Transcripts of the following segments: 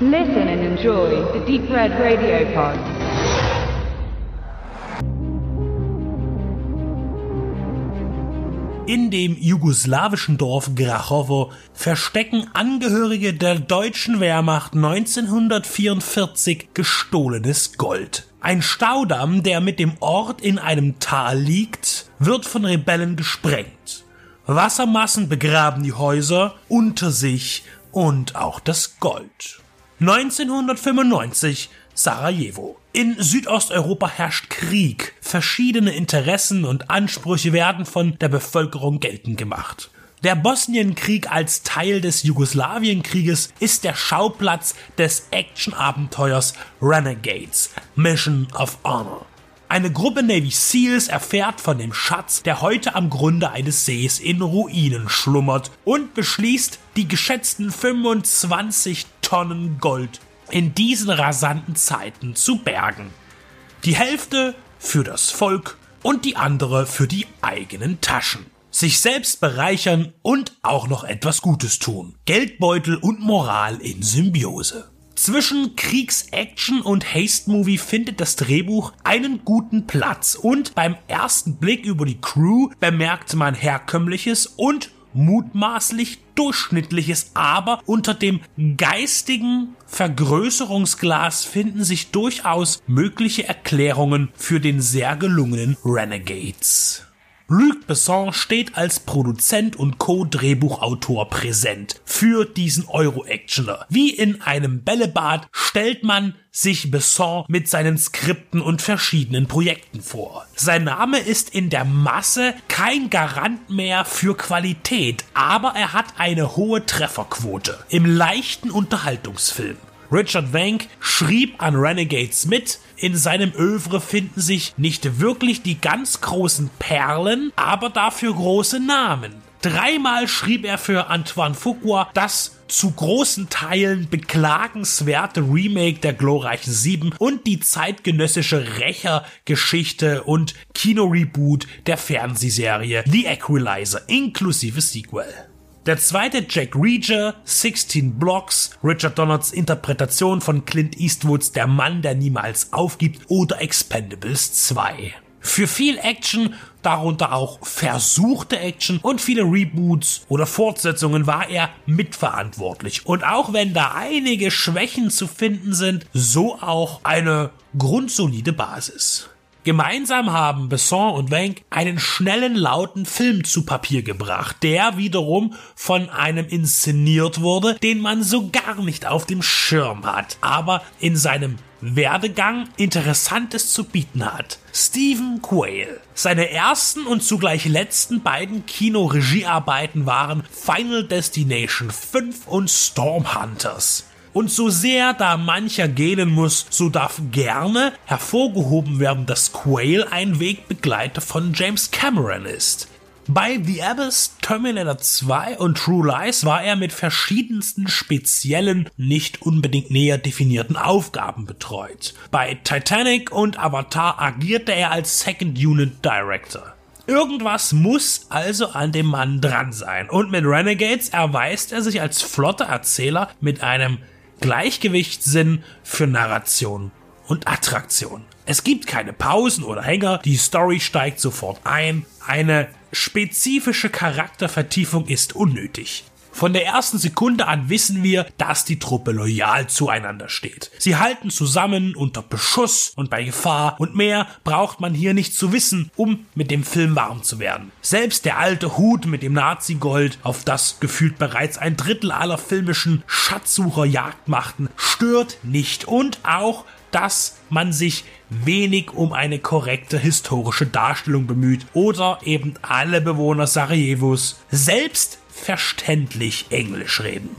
Listen and enjoy the Deep Red Radio Pod. In dem jugoslawischen Dorf Grachowo verstecken Angehörige der deutschen Wehrmacht 1944 gestohlenes Gold. Ein Staudamm, der mit dem Ort in einem Tal liegt, wird von Rebellen gesprengt. Wassermassen begraben die Häuser unter sich und auch das Gold. 1995 Sarajevo. In Südosteuropa herrscht Krieg. Verschiedene Interessen und Ansprüche werden von der Bevölkerung geltend gemacht. Der Bosnienkrieg als Teil des Jugoslawienkrieges ist der Schauplatz des Actionabenteuers Renegades Mission of Honor. Eine Gruppe Navy Seals erfährt von dem Schatz, der heute am Grunde eines Sees in Ruinen schlummert und beschließt, die geschätzten 25 Tonnen Gold in diesen rasanten Zeiten zu bergen. Die Hälfte für das Volk und die andere für die eigenen Taschen. Sich selbst bereichern und auch noch etwas Gutes tun. Geldbeutel und Moral in Symbiose. Zwischen Kriegsaction und Haste-Movie findet das Drehbuch einen guten Platz und beim ersten Blick über die Crew bemerkt man herkömmliches und mutmaßlich durchschnittliches, aber unter dem geistigen Vergrößerungsglas finden sich durchaus mögliche Erklärungen für den sehr gelungenen Renegades. Luc Besson steht als Produzent und Co-Drehbuchautor präsent für diesen Euro-Actioner. Wie in einem Bällebad stellt man sich Besson mit seinen Skripten und verschiedenen Projekten vor. Sein Name ist in der Masse kein Garant mehr für Qualität, aber er hat eine hohe Trefferquote im leichten Unterhaltungsfilm. Richard Wank schrieb an Renegades mit. In seinem Övre finden sich nicht wirklich die ganz großen Perlen, aber dafür große Namen. Dreimal schrieb er für Antoine Fuqua das zu großen Teilen beklagenswerte Remake der glorreichen Sieben und die zeitgenössische Rächergeschichte und Kinoreboot der Fernsehserie The Equalizer inklusive Sequel. Der zweite Jack Reacher, 16 Blocks, Richard Donalds Interpretation von Clint Eastwoods Der Mann, der niemals aufgibt oder Expendables 2. Für viel Action, darunter auch versuchte Action und viele Reboots oder Fortsetzungen war er mitverantwortlich. Und auch wenn da einige Schwächen zu finden sind, so auch eine grundsolide Basis. Gemeinsam haben Besson und Wank einen schnellen, lauten Film zu Papier gebracht, der wiederum von einem inszeniert wurde, den man so gar nicht auf dem Schirm hat, aber in seinem Werdegang Interessantes zu bieten hat. Stephen Quayle. Seine ersten und zugleich letzten beiden Kinoregiearbeiten waren Final Destination 5 und Storm Hunters. Und so sehr da mancher gähnen muss, so darf gerne hervorgehoben werden, dass Quayle ein Wegbegleiter von James Cameron ist. Bei The Abyss, Terminator 2 und True Lies war er mit verschiedensten speziellen, nicht unbedingt näher definierten Aufgaben betreut. Bei Titanic und Avatar agierte er als Second Unit Director. Irgendwas muss also an dem Mann dran sein. Und mit Renegades erweist er sich als flotter Erzähler mit einem Gleichgewichtssinn für Narration und Attraktion. Es gibt keine Pausen oder Hänger, die Story steigt sofort ein, eine spezifische Charaktervertiefung ist unnötig. Von der ersten Sekunde an wissen wir, dass die Truppe loyal zueinander steht. Sie halten zusammen unter Beschuss und bei Gefahr und mehr braucht man hier nicht zu wissen, um mit dem Film warm zu werden. Selbst der alte Hut mit dem Nazi-Gold, auf das gefühlt bereits ein Drittel aller filmischen Schatzsucher Jagd machten, stört nicht und auch dass man sich wenig um eine korrekte historische Darstellung bemüht oder eben alle Bewohner Sarajevos selbst verständlich Englisch reden.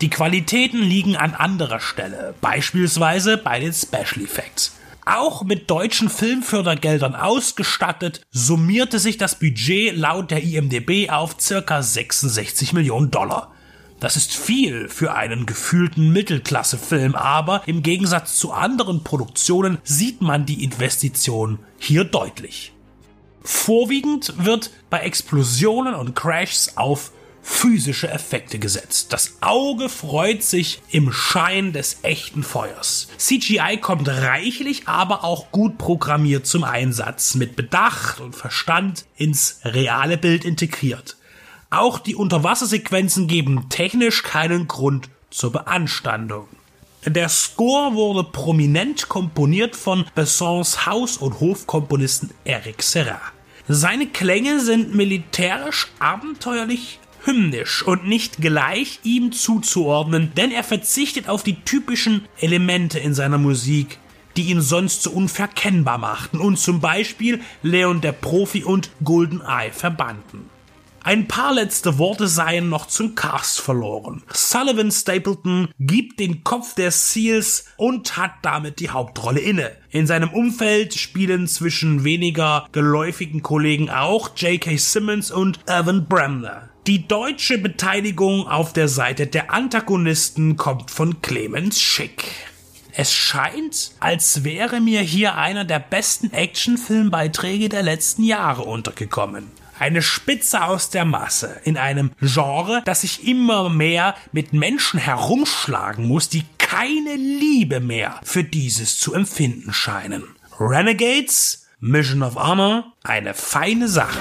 Die Qualitäten liegen an anderer Stelle, beispielsweise bei den Special Effects. Auch mit deutschen Filmfördergeldern ausgestattet, summierte sich das Budget laut der IMDB auf circa 66 Millionen Dollar. Das ist viel für einen gefühlten Mittelklassefilm, aber im Gegensatz zu anderen Produktionen sieht man die Investition hier deutlich. Vorwiegend wird bei Explosionen und Crashs auf physische Effekte gesetzt. Das Auge freut sich im Schein des echten Feuers. CGI kommt reichlich, aber auch gut programmiert zum Einsatz, mit Bedacht und Verstand ins reale Bild integriert. Auch die Unterwassersequenzen geben technisch keinen Grund zur Beanstandung. Der Score wurde prominent komponiert von Bessons Haus- und Hofkomponisten Eric Serra. Seine Klänge sind militärisch abenteuerlich hymnisch und nicht gleich ihm zuzuordnen, denn er verzichtet auf die typischen Elemente in seiner Musik, die ihn sonst so unverkennbar machten und zum Beispiel Leon der Profi und Goldeneye verbanden. Ein paar letzte Worte seien noch zum Cast verloren. Sullivan Stapleton gibt den Kopf des Seals und hat damit die Hauptrolle inne. In seinem Umfeld spielen zwischen weniger geläufigen Kollegen auch J.K. Simmons und Evan Bremner. Die deutsche Beteiligung auf der Seite der Antagonisten kommt von Clemens Schick. Es scheint, als wäre mir hier einer der besten Actionfilmbeiträge der letzten Jahre untergekommen. Eine Spitze aus der Masse in einem Genre, das sich immer mehr mit Menschen herumschlagen muss, die keine Liebe mehr für dieses zu empfinden scheinen. Renegades, Mission of Honor, eine feine Sache.